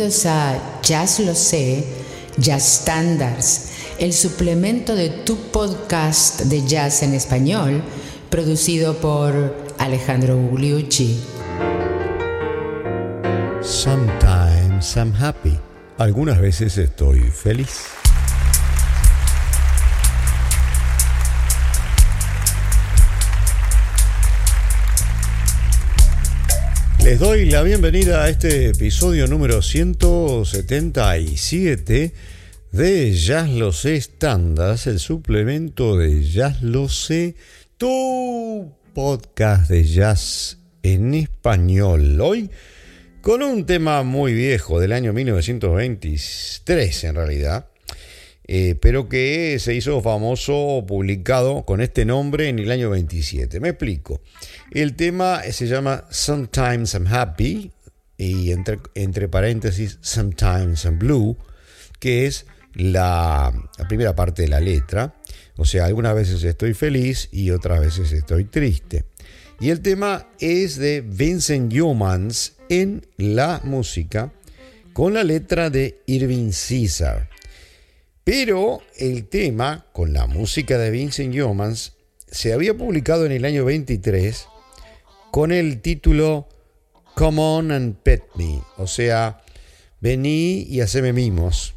Bienvenidos a Jazz Lo Sé, Jazz Standards, el suplemento de tu podcast de jazz en español, producido por Alejandro Gugliucci. Sometimes I'm happy. Algunas veces estoy feliz. Les doy la bienvenida a este episodio número 177 de Jazz Lo Sé el suplemento de Jazz Lo Sé, tu podcast de jazz en español. Hoy con un tema muy viejo, del año 1923 en realidad, eh, pero que se hizo famoso, publicado con este nombre en el año 27. Me explico. El tema se llama Sometimes I'm Happy y entre, entre paréntesis Sometimes I'm Blue, que es la, primera parte de la letra. O sea, algunas veces estoy feliz y otras veces estoy triste. Y el tema es de Vincent Youmans en la música con la letra de Irving Caesar. Pero el tema, con la música de Vincent Youmans, se había publicado en el año 23 con el título Come On and Pet Me, o sea, vení y haceme mimos,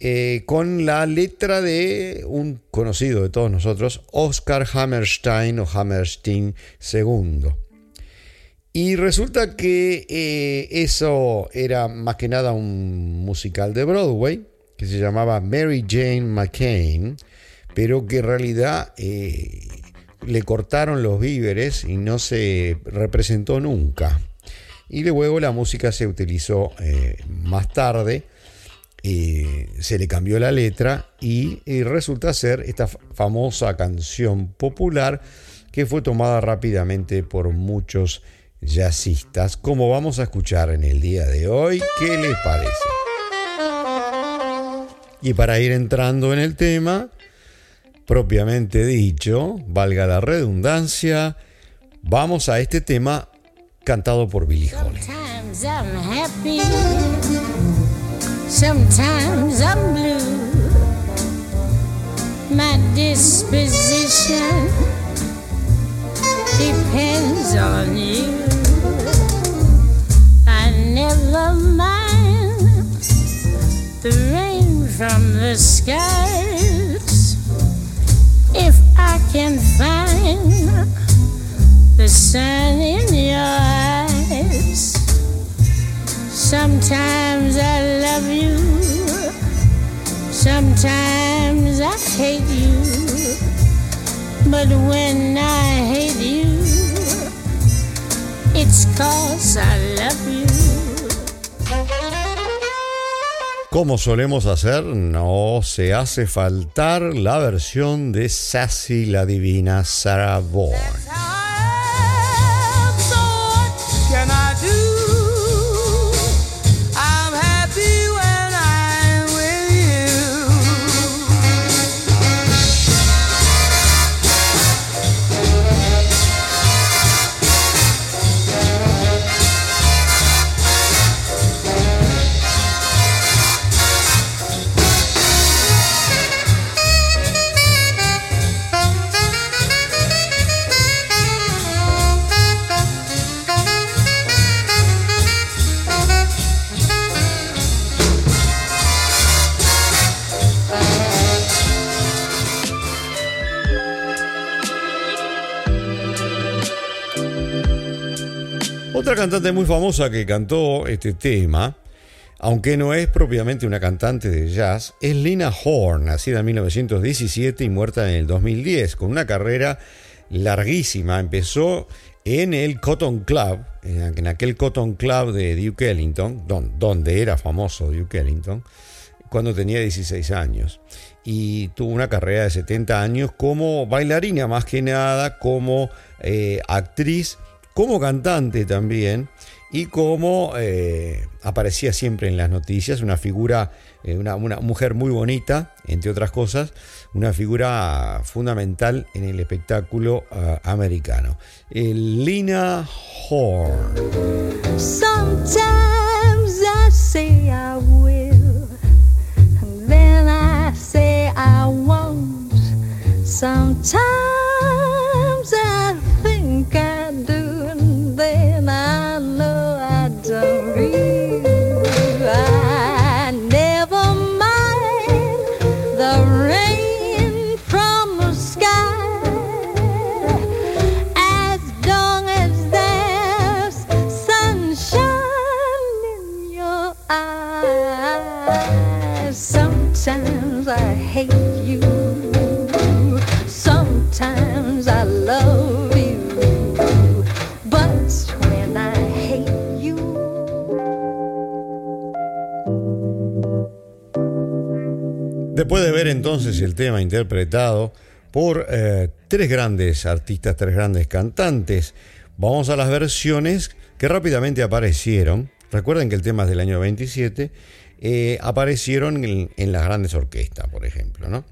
eh, con la letra de un conocido de todos nosotros, Oscar Hammerstein o Hammerstein II. Y resulta que eh, eso era más que nada un musical de Broadway, que se llamaba Mary Jane McCain, pero que en realidad eh, le cortaron los víveres y no se representó nunca. Y luego la música se utilizó eh, más tarde, eh, se le cambió la letra y, y resulta ser esta famosa canción popular que fue tomada rápidamente por muchos jazzistas, como vamos a escuchar en el día de hoy. ¿Qué les parece? Y para ir entrando en el tema, propiamente dicho, valga la redundancia, vamos a este tema cantado por Billie Holiday. Sometimes I'm happy, sometimes I'm blue. My disposition depends on you. I never mind the rain from the skies if I can find the sun in your eyes. Sometimes I love you, sometimes I hate you. But when I hate you, it's cause I love you. Como solemos hacer, no se hace faltar la versión de Sassy la Divina Sarah Vaughan. Cantante muy famosa que cantó este tema, aunque no es propiamente una cantante de jazz, es Lina Horne, nacida en 1917 y muerta en el 2010, con una carrera larguísima. Empezó en el Cotton Club, en aquel Cotton Club de Duke Ellington, don- donde era famoso Duke Ellington, cuando tenía 16 años. Y tuvo una carrera de 70 años como bailarina más que nada, como eh, actriz, como cantante también, y como eh, aparecía siempre en las noticias, una figura, eh, una, una mujer muy bonita, entre otras cosas, una figura fundamental en el espectáculo ah, americano. El Lina. Sometimes entonces el tema interpretado por eh, tres grandes artistas, tres grandes cantantes, vamos a las versiones que rápidamente aparecieron. Recuerden que el tema es del año 27, eh, aparecieron en, las grandes orquestas, por ejemplo. ¿no?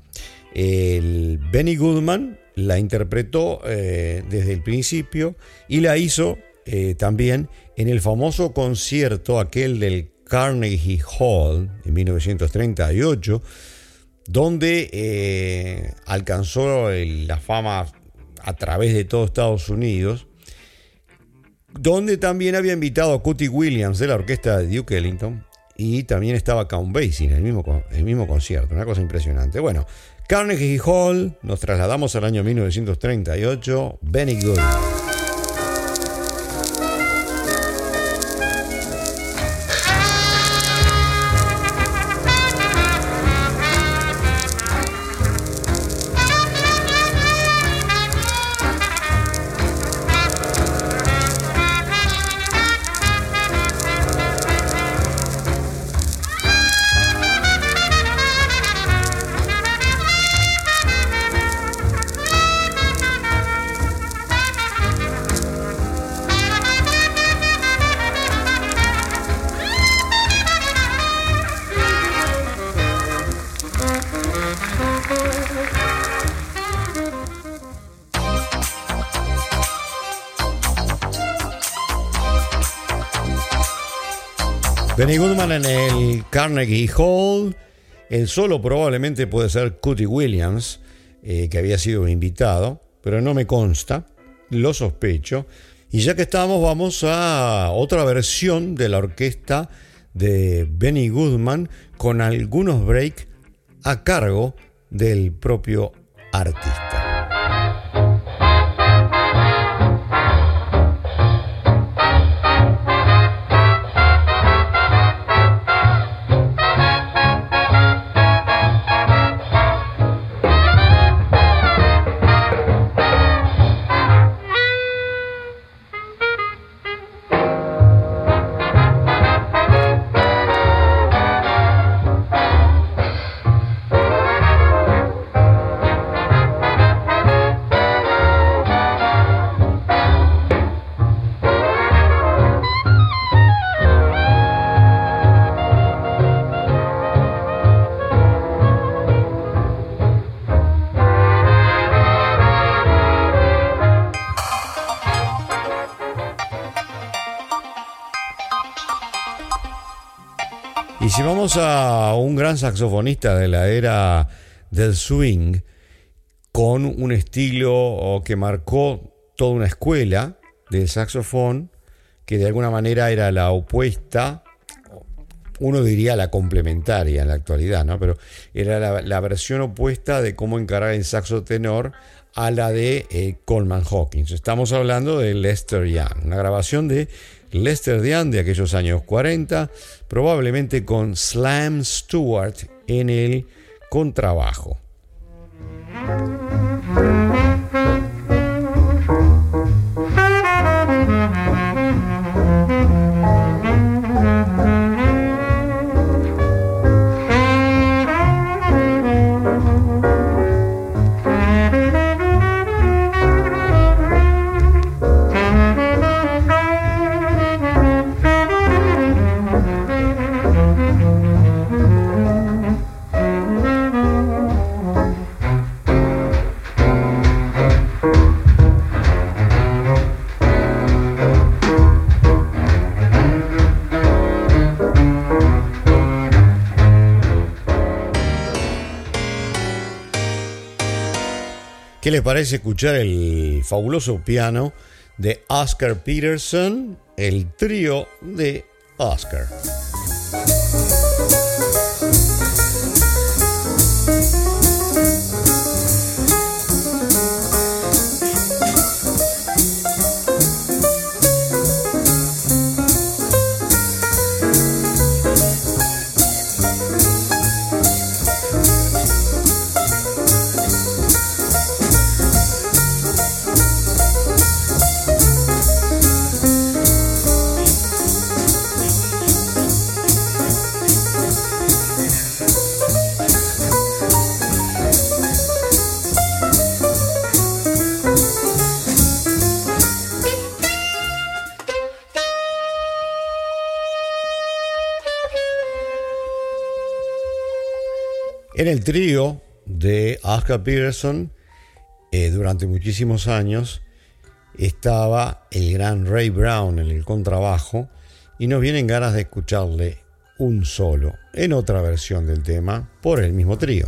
El Benny Goodman la interpretó eh, desde el principio y la hizo también en el famoso concierto, aquel del Carnegie Hall en 1938, donde eh, alcanzó el- la fama a través de todo Estados Unidos, donde también había invitado a Cootie Williams de la orquesta de Duke Ellington y también estaba Count Basie en el mismo, el mismo concierto, una cosa impresionante. Bueno, Carnegie Hall, nos trasladamos al año 1938, Benny Goodman. Benny Goodman en el Carnegie Hall. El solo probablemente puede ser Cootie Williams, eh, que había sido invitado, pero no me consta, lo sospecho. Y ya que estamos, vamos a otra versión de la orquesta de Benny Goodman con algunos breaks a cargo del propio artista. Si vamos a un gran saxofonista de la era del swing, con un estilo que marcó toda una escuela del saxofón, que de alguna manera era la opuesta, uno diría la complementaria en la actualidad, ¿no? Pero era la, versión opuesta de cómo encarar el saxo tenor a la de eh, Coleman Hawkins. Estamos hablando de Lester Young, una grabación de Lester Young de aquellos años 40, probablemente con Slam Stewart en el contrabajo. ¿Qué les parece escuchar el fabuloso piano de Oscar Peterson, el trío de Oscar? El trío de Oscar Peterson, eh, durante muchísimos años, estaba el gran Ray Brown en el contrabajo y nos vienen ganas de escucharle un solo en otra versión del tema por el mismo trío.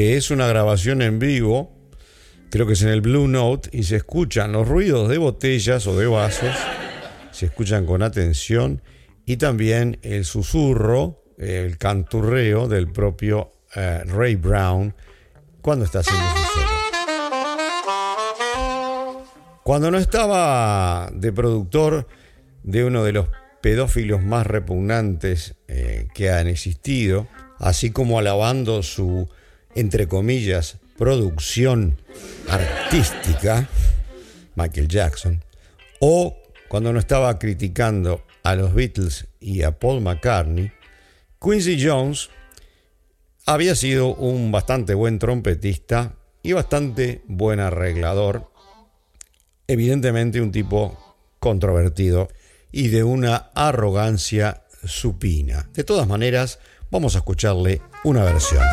Que es una grabación en vivo, creo que es en el Blue Note, y se escuchan los ruidos de botellas o de vasos, se escuchan con atención, y también el susurro, el canturreo del propio eh, Ray Brown cuando está haciendo su solo. Cuando no estaba de productor de uno de los pedófilos más repugnantes eh, que han existido, así como alabando su, entre comillas, producción artística, Michael Jackson, o cuando no estaba criticando a los Beatles y a Paul McCartney, Quincy Jones había sido un bastante buen trompetista y bastante buen arreglador, evidentemente un tipo controvertido y de una arrogancia supina. De todas maneras, Vamos a escucharle una versión.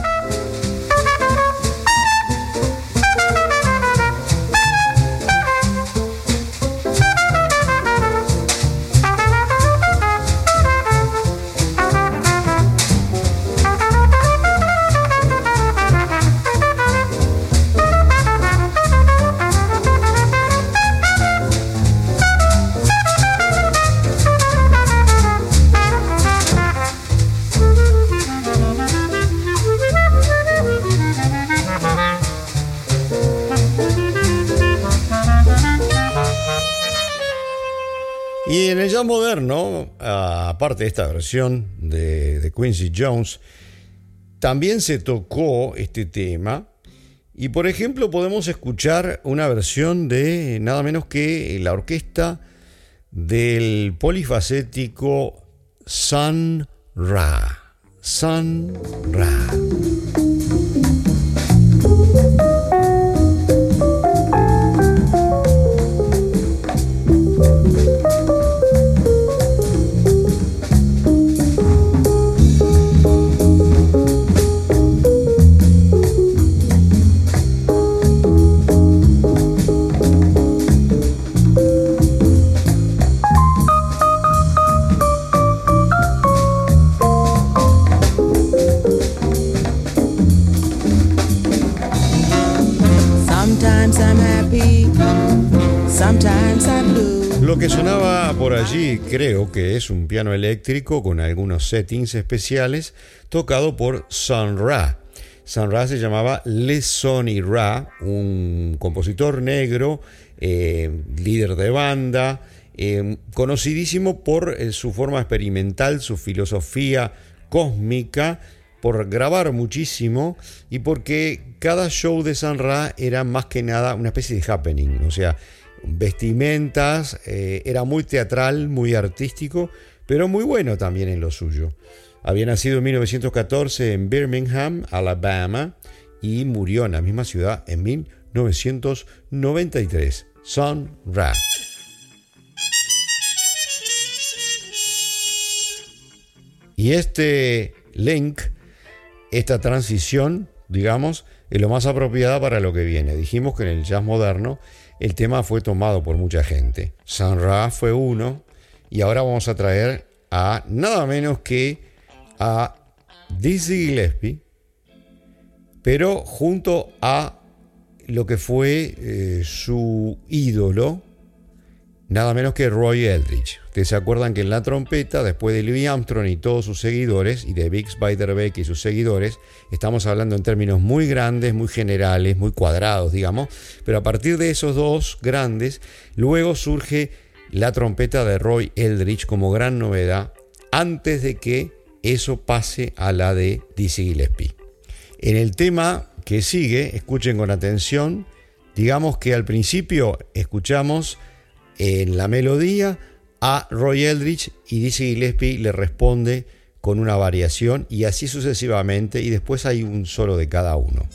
Moderno, aparte de esta versión de, Quincy Jones, también se tocó este tema. Y por ejemplo, podemos escuchar una versión de nada menos que la orquesta del polifacético Sun Ra. Sun Ra. Que es un piano eléctrico con algunos settings especiales tocado por Sun Ra. Sun Ra se llamaba Le Sonny Ra, un compositor negro, eh, líder de banda, eh, conocidísimo por eh, su forma experimental, su filosofía cósmica por grabar muchísimo y porque cada show de San Ra era más que nada una especie de happening, o sea, vestimentas, eh, era muy teatral, muy artístico, pero muy bueno también en lo suyo. Había nacido en 1914 en Birmingham, Alabama, y murió en la misma ciudad en 1993. Sun Ra. Y este link, esta transición, digamos, es lo más apropiada para lo que viene. Dijimos que en el jazz moderno el tema fue tomado por mucha gente. Sun Ra fue uno y ahora vamos a traer a nada menos que a Dizzy Gillespie, pero junto a lo que fue eh, su ídolo, nada menos que Roy Eldridge. Ustedes se acuerdan que en la trompeta, después de Louis Armstrong y todos sus seguidores, y de Bix Beiderbecke y sus seguidores, estamos hablando en términos muy grandes, muy generales, muy cuadrados, digamos, pero a partir de esos dos grandes, luego surge la trompeta de Roy Eldridge como gran novedad, antes de que eso pase a la de Dizzy Gillespie. En el tema que sigue, escuchen con atención, digamos que al principio escuchamos en la melodía a Roy Eldridge y Dizzy Gillespie le responde con una variación y así sucesivamente y después hay un solo de cada uno.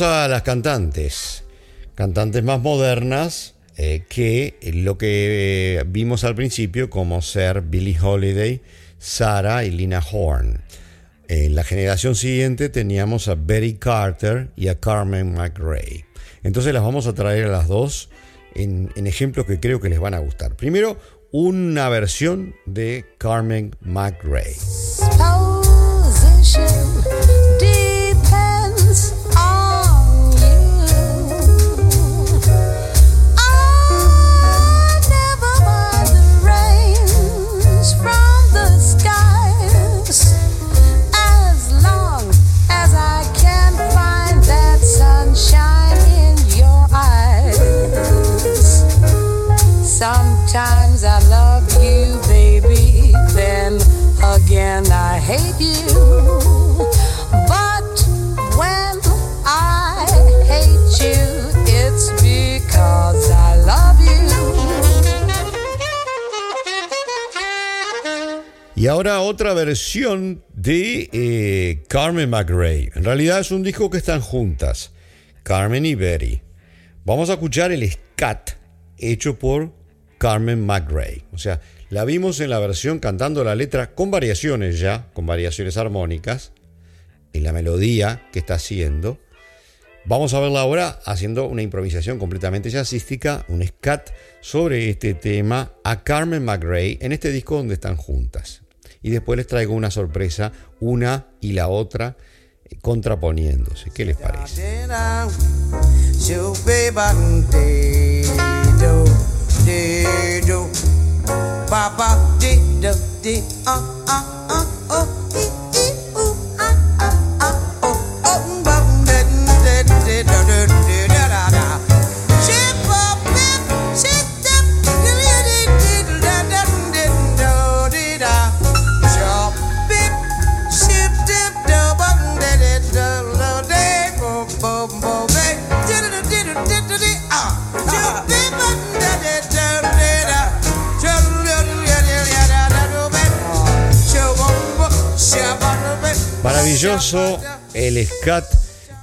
A las cantantes, cantantes más modernas eh, que lo que eh, vimos al principio como ser Billie Holiday, Sarah y Lina Horn. En la generación siguiente teníamos a Betty Carter y a Carmen McRae. Entonces las vamos a traer a las dos en ejemplos que creo que les van a gustar. Primero, una versión de Carmen McRae. Y ahora otra versión de eh, Carmen McRae. En realidad es un disco que están juntas, Carmen y Betty. Vamos a escuchar el scat hecho por Carmen McRae. O sea, la vimos en la versión cantando la letra con variaciones ya, con variaciones armónicas, en la melodía que está haciendo. Vamos a verla ahora haciendo una improvisación completamente jazzística, un scat sobre este tema a Carmen McRae en este disco donde están juntas y después les traigo una sorpresa, una y la otra eh, contraponiéndose. ¿Qué les parece?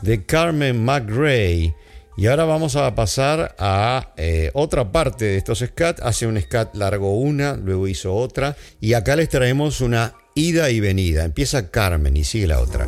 De Carmen McRae. Y ahora vamos a pasar a eh, otra parte de estos scat. Hace un scat largo una, luego hizo otra. Y acá les traemos una ida y venida. Empieza Carmen y sigue la otra.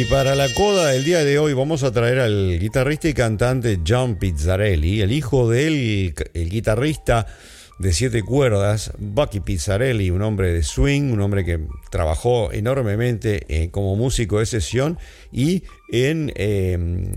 Y para la coda del día de hoy vamos a traer al guitarrista y cantante John Pizzarelli, el hijo del el guitarrista de siete cuerdas, Bucky Pizzarelli, un hombre de swing, un hombre que trabajó enormemente eh, como músico de sesión y en em,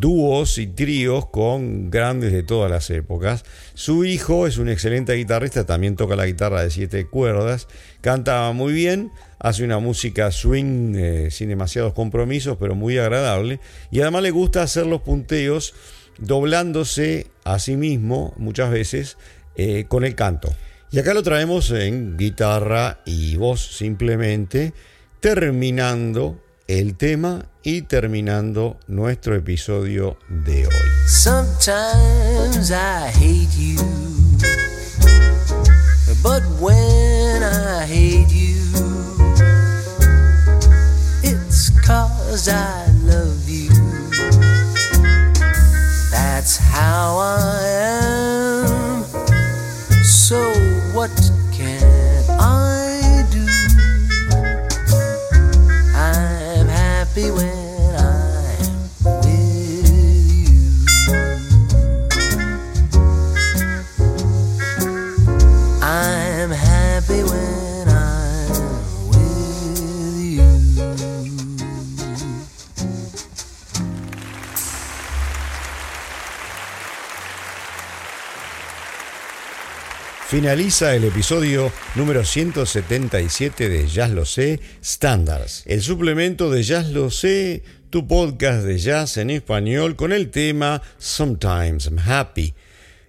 dúos y tríos con grandes de todas las épocas. Su hijo es un excelente guitarrista, también toca la guitarra de siete cuerdas, canta muy bien, hace una música swing eh, sin demasiados compromisos, pero muy agradable, y además le gusta hacer los punteos doblándose a sí mismo muchas veces eh, con el canto. Y acá lo traemos en guitarra y voz simplemente, terminando el tema y terminando nuestro episodio de hoy. Sometimes I hate you, but when I hate you, it's cause I love you. That's how I am. So what Finaliza el episodio número 177 de Jazz Lo Sé Standards, el suplemento de Jazz Lo Sé, tu podcast de jazz en español con el tema Sometimes I'm Happy.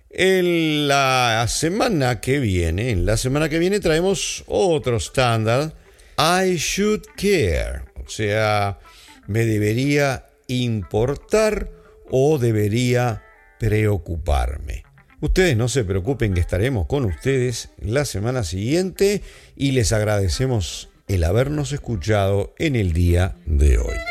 En la semana que viene, en la semana que viene traemos otro estándar, I should care, o sea, me debería importar o debería preocuparme. Ustedes no se preocupen que estaremos con ustedes la semana siguiente y les agradecemos el habernos escuchado en el día de hoy.